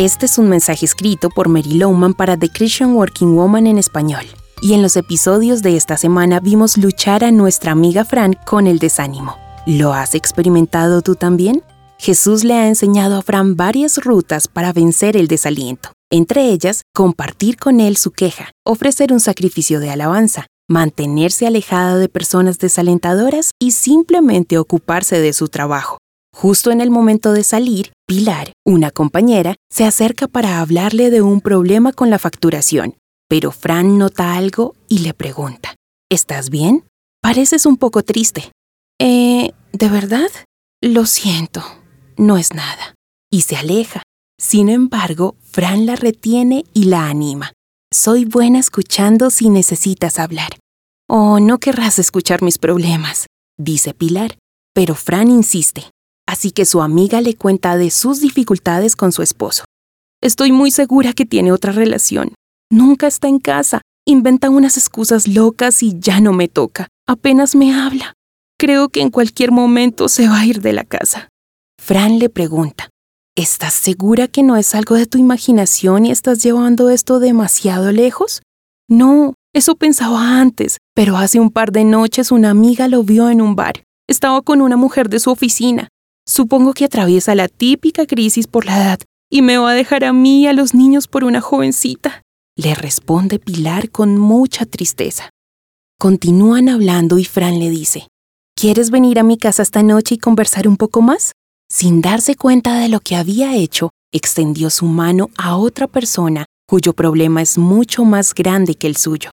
Este es un mensaje escrito por Mary Lowman para The Christian Working Woman en español. Y en los episodios de esta semana vimos luchar a nuestra amiga Fran con el desánimo. ¿Lo has experimentado tú también? Jesús le ha enseñado a Fran varias rutas para vencer el desaliento. Entre ellas, compartir con él su queja, ofrecer un sacrificio de alabanza, mantenerse alejada de personas desalentadoras y simplemente ocuparse de su trabajo. Justo en el momento de salir, Pilar, una compañera, se acerca para hablarle de un problema con la facturación, pero Fran nota algo y le pregunta, ¿Estás bien? Pareces un poco triste. Eh, ¿de verdad? Lo siento, no es nada. Y se aleja. Sin embargo, Fran la retiene y la anima. Soy buena escuchando si necesitas hablar. Oh, no querrás escuchar mis problemas, dice Pilar, pero Fran insiste así que su amiga le cuenta de sus dificultades con su esposo. Estoy muy segura que tiene otra relación. Nunca está en casa, inventa unas excusas locas y ya no me toca. Apenas me habla. Creo que en cualquier momento se va a ir de la casa. Fran le pregunta, ¿estás segura que no es algo de tu imaginación y estás llevando esto demasiado lejos? No, eso pensaba antes, pero hace un par de noches una amiga lo vio en un bar. Estaba con una mujer de su oficina. Supongo que atraviesa la típica crisis por la edad y me va a dejar a mí y a los niños por una jovencita, le responde Pilar con mucha tristeza. Continúan hablando y Fran le dice, ¿Quieres venir a mi casa esta noche y conversar un poco más? Sin darse cuenta de lo que había hecho, extendió su mano a otra persona cuyo problema es mucho más grande que el suyo.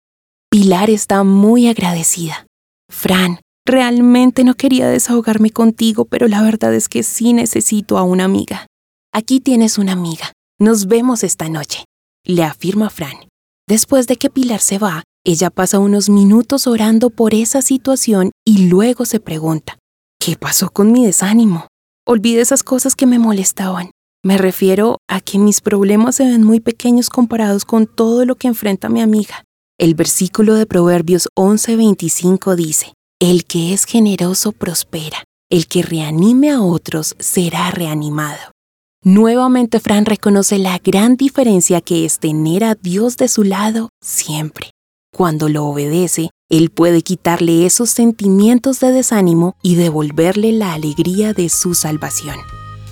Pilar está muy agradecida. Fran, Realmente no quería desahogarme contigo, pero la verdad es que sí necesito a una amiga. Aquí tienes una amiga. Nos vemos esta noche, le afirma Fran. Después de que Pilar se va, ella pasa unos minutos orando por esa situación y luego se pregunta, ¿qué pasó con mi desánimo? Olvidé esas cosas que me molestaban. Me refiero a que mis problemas se ven muy pequeños comparados con todo lo que enfrenta mi amiga. El versículo de Proverbios 11:25 dice, el que es generoso prospera, el que reanime a otros será reanimado. Nuevamente Fran reconoce la gran diferencia que es tener a Dios de su lado siempre. Cuando lo obedece, Él puede quitarle esos sentimientos de desánimo y devolverle la alegría de su salvación.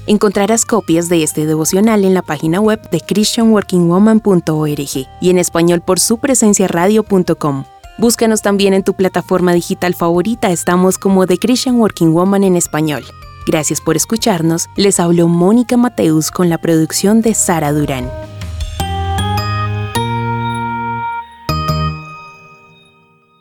Encontrarás copias de este devocional en la página web de christianworkingwoman.org y en español por su presencia radio.com. Búscanos también en tu plataforma digital favorita, estamos como The Christian Working Woman en español. Gracias por escucharnos, les habló Mónica Mateus con la producción de Sara Durán.